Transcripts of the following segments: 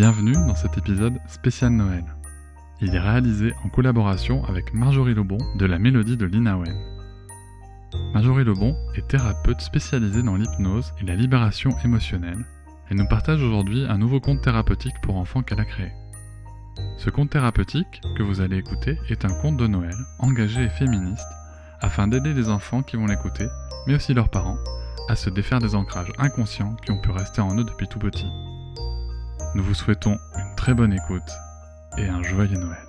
Bienvenue dans cet épisode spécial Noël. Il est réalisé en collaboration avec Marjorie Lebon de la Mélodie de l'Inawen. Marjorie Lebon est thérapeute spécialisée dans l'hypnose et la libération émotionnelle. Elle nous partage aujourd'hui un nouveau conte thérapeutique pour enfants qu'elle a créé. Ce conte thérapeutique que vous allez écouter est un conte de Noël engagé et féministe afin d'aider les enfants qui vont l'écouter, mais aussi leurs parents, à se défaire des ancrages inconscients qui ont pu rester en eux depuis tout petit. Nous vous souhaitons une très bonne écoute et un joyeux Noël.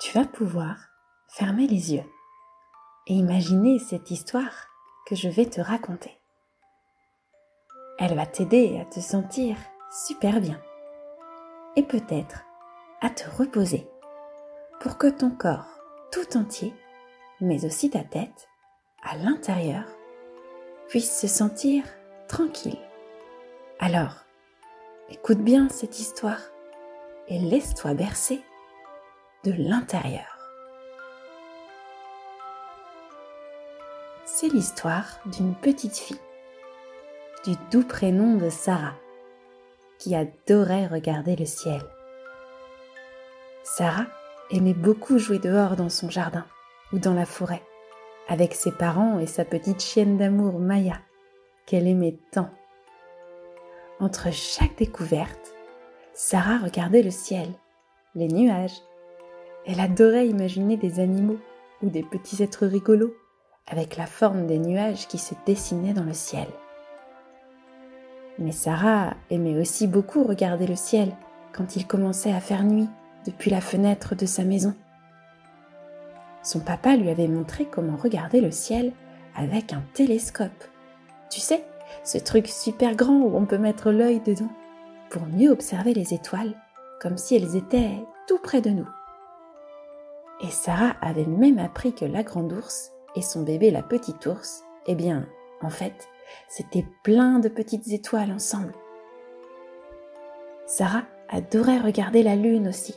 Tu vas pouvoir fermer les yeux et imaginer cette histoire que je vais te raconter. Elle va t'aider à te sentir super bien et peut-être à te reposer pour que ton corps tout entier, mais aussi ta tête, à l'intérieur, puisse se sentir tranquille. Alors, écoute bien cette histoire et laisse-toi bercer de l'intérieur. C'est l'histoire d'une petite fille, du doux prénom de Sarah, qui adorait regarder le ciel. Sarah aimait beaucoup jouer dehors dans son jardin ou dans la forêt, avec ses parents et sa petite chienne d'amour Maya, qu'elle aimait tant. Entre chaque découverte, Sarah regardait le ciel, les nuages. Elle adorait imaginer des animaux ou des petits êtres rigolos avec la forme des nuages qui se dessinaient dans le ciel. Mais Sarah aimait aussi beaucoup regarder le ciel quand il commençait à faire nuit depuis la fenêtre de sa maison. Son papa lui avait montré comment regarder le ciel avec un télescope. Tu sais, ce truc super grand où on peut mettre l'œil dedans pour mieux observer les étoiles comme si elles étaient tout près de nous. Et Sarah avait même appris que la grande ours et son bébé la petite ours, eh bien, en fait, c'était plein de petites étoiles ensemble. Sarah adorait regarder la lune aussi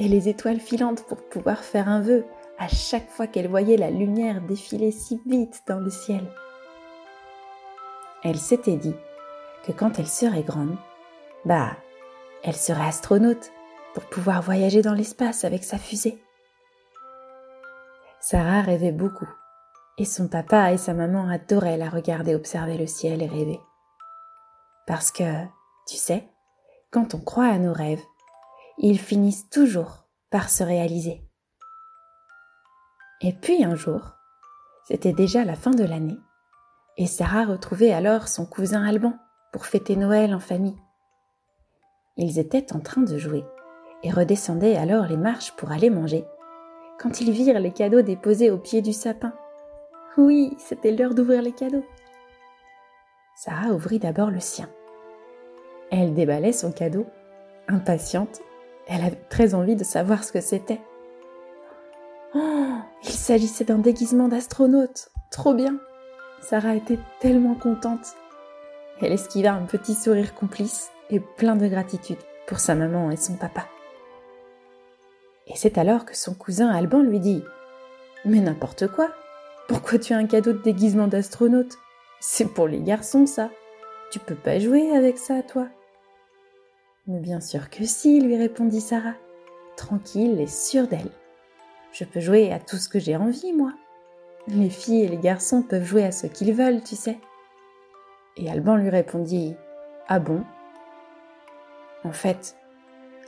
et les étoiles filantes pour pouvoir faire un vœu à chaque fois qu'elle voyait la lumière défiler si vite dans le ciel. Elle s'était dit que quand elle serait grande, bah, elle serait astronaute pour pouvoir voyager dans l'espace avec sa fusée. Sarah rêvait beaucoup, et son papa et sa maman adoraient la regarder observer le ciel et rêver. Parce que, tu sais, quand on croit à nos rêves, ils finissent toujours par se réaliser. Et puis un jour, c'était déjà la fin de l'année, et Sarah retrouvait alors son cousin Alban pour fêter Noël en famille. Ils étaient en train de jouer et redescendaient alors les marches pour aller manger, quand ils virent les cadeaux déposés au pied du sapin. Oui, c'était l'heure d'ouvrir les cadeaux. Sarah ouvrit d'abord le sien. Elle déballait son cadeau, impatiente elle avait très envie de savoir ce que c'était. Oh, il s'agissait d'un déguisement d'astronaute. Trop bien. Sarah était tellement contente. Elle esquiva un petit sourire complice et plein de gratitude pour sa maman et son papa. Et c'est alors que son cousin Alban lui dit Mais n'importe quoi Pourquoi tu as un cadeau de déguisement d'astronaute? C'est pour les garçons, ça. Tu peux pas jouer avec ça, toi. Bien sûr que si, lui répondit Sarah, tranquille et sûre d'elle. Je peux jouer à tout ce que j'ai envie, moi. Les filles et les garçons peuvent jouer à ce qu'ils veulent, tu sais. Et Alban lui répondit Ah bon? En fait,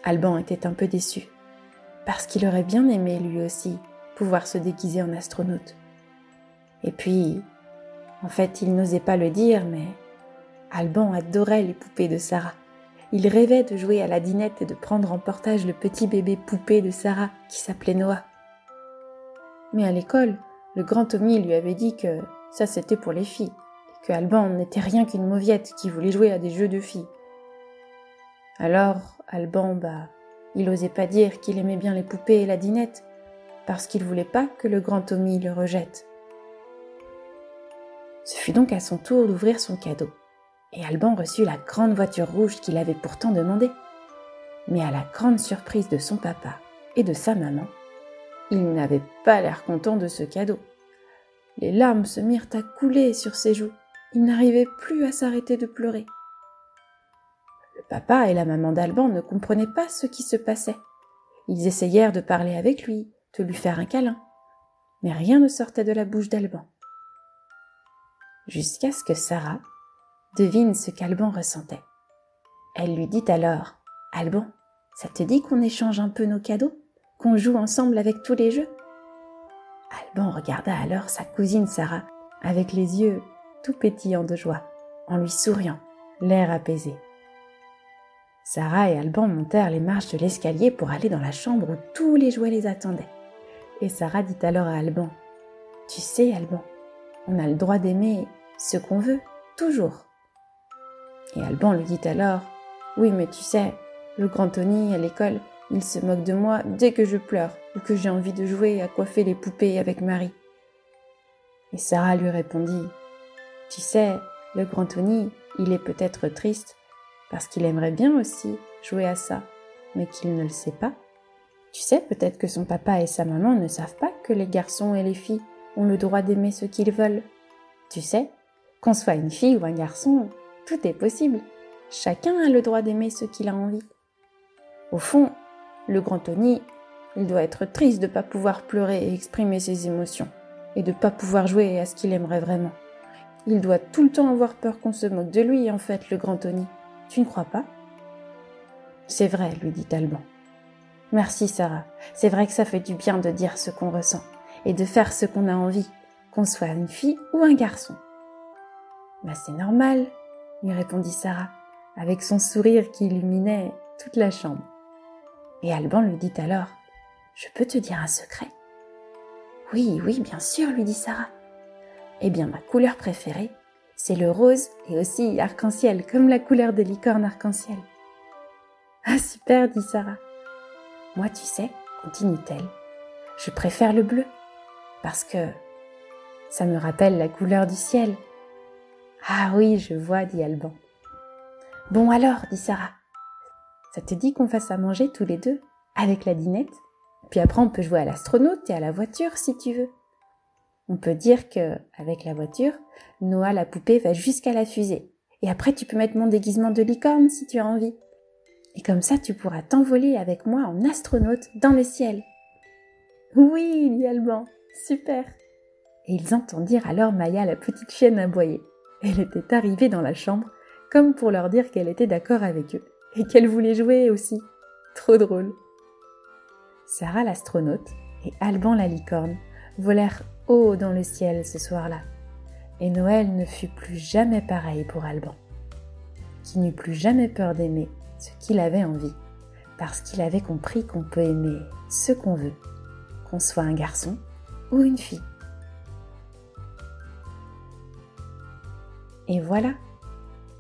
Alban était un peu déçu, parce qu'il aurait bien aimé lui aussi pouvoir se déguiser en astronaute. Et puis, en fait, il n'osait pas le dire, mais Alban adorait les poupées de Sarah. Il rêvait de jouer à la dinette et de prendre en portage le petit bébé poupée de Sarah qui s'appelait Noah. Mais à l'école, le grand Tommy lui avait dit que ça c'était pour les filles, et que Alban n'était rien qu'une mauviette qui voulait jouer à des jeux de filles. Alors, Alban, bah, il osait pas dire qu'il aimait bien les poupées et la dinette, parce qu'il voulait pas que le grand Tommy le rejette. Ce fut donc à son tour d'ouvrir son cadeau et Alban reçut la grande voiture rouge qu'il avait pourtant demandée. Mais à la grande surprise de son papa et de sa maman, il n'avait pas l'air content de ce cadeau. Les larmes se mirent à couler sur ses joues. Il n'arrivait plus à s'arrêter de pleurer. Le papa et la maman d'Alban ne comprenaient pas ce qui se passait. Ils essayèrent de parler avec lui, de lui faire un câlin, mais rien ne sortait de la bouche d'Alban. Jusqu'à ce que Sarah, devine ce qu'Alban ressentait. Elle lui dit alors Alban, ça te dit qu'on échange un peu nos cadeaux? Qu'on joue ensemble avec tous les jeux? Alban regarda alors sa cousine Sarah avec les yeux tout pétillants de joie, en lui souriant, l'air apaisé. Sarah et Alban montèrent les marches de l'escalier pour aller dans la chambre où tous les jouets les attendaient. Et Sarah dit alors à Alban Tu sais, Alban, on a le droit d'aimer ce qu'on veut, toujours. Et Alban lui dit alors Oui, mais tu sais, le grand Tony à l'école, il se moque de moi dès que je pleure ou que j'ai envie de jouer à coiffer les poupées avec Marie. Et Sarah lui répondit Tu sais, le grand Tony, il est peut-être triste parce qu'il aimerait bien aussi jouer à ça, mais qu'il ne le sait pas. Tu sais, peut-être que son papa et sa maman ne savent pas que les garçons et les filles ont le droit d'aimer ce qu'ils veulent. Tu sais, qu'on soit une fille ou un garçon, tout est possible. Chacun a le droit d'aimer ce qu'il a envie. Au fond, le grand Tony, il doit être triste de ne pas pouvoir pleurer et exprimer ses émotions, et de ne pas pouvoir jouer à ce qu'il aimerait vraiment. Il doit tout le temps avoir peur qu'on se moque de lui, en fait, le grand Tony. Tu ne crois pas? C'est vrai, lui dit Alban. Merci, Sarah. C'est vrai que ça fait du bien de dire ce qu'on ressent, et de faire ce qu'on a envie, qu'on soit une fille ou un garçon. Bah, c'est normal, lui répondit Sarah, avec son sourire qui illuminait toute la chambre. Et Alban lui dit alors Je peux te dire un secret? Oui, oui, bien sûr, lui dit Sarah. Eh bien, ma couleur préférée, c'est le rose et aussi arc-en-ciel, comme la couleur des licornes arc-en-ciel. Ah, super, dit Sarah. Moi, tu sais, continue-t-elle, je préfère le bleu, parce que ça me rappelle la couleur du ciel ah oui, je vois, dit Alban. Bon alors, dit Sarah, ça te dit qu'on fasse à manger tous les deux, avec la dinette? Puis après, on peut jouer à l'astronaute et à la voiture si tu veux. On peut dire que, avec la voiture, Noah la poupée va jusqu'à la fusée. Et après, tu peux mettre mon déguisement de licorne si tu as envie. Et comme ça, tu pourras t'envoler avec moi en astronaute dans le ciel. Oui, dit Alban, super. Et ils entendirent alors Maya la petite chienne aboyer. Elle était arrivée dans la chambre, comme pour leur dire qu'elle était d'accord avec eux, et qu'elle voulait jouer aussi. Trop drôle. Sarah l'astronaute et Alban la licorne volèrent haut dans le ciel ce soir-là, et Noël ne fut plus jamais pareil pour Alban, qui n'eut plus jamais peur d'aimer ce qu'il avait envie, parce qu'il avait compris qu'on peut aimer ce qu'on veut, qu'on soit un garçon ou une fille. Et voilà,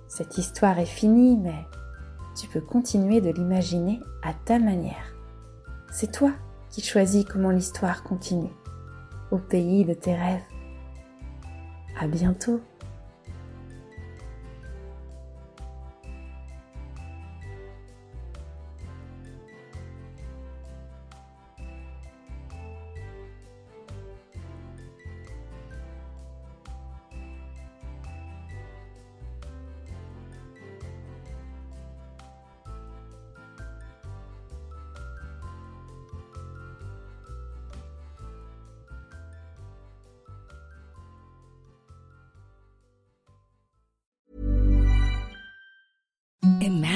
cette histoire est finie, mais tu peux continuer de l'imaginer à ta manière. C'est toi qui choisis comment l'histoire continue, au pays de tes rêves. À bientôt!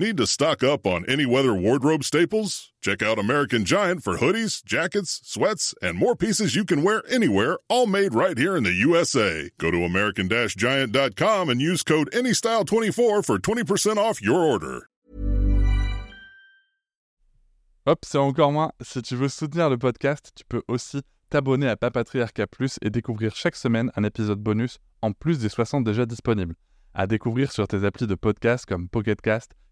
Need to stock up on any weather wardrobe staples? Check out American Giant for hoodies, jackets, sweats, and more pieces you can wear anywhere, all made right here in the USA. Go to American-Giant.com and use code ANYSTYLE24 for 20% off your order. Hop, c'est encore moins. Si tu veux soutenir le podcast, tu peux aussi t'abonner à Papatriarca Plus et découvrir chaque semaine un épisode bonus en plus des 60 déjà disponibles. À découvrir sur tes applis de podcast comme Pocketcast,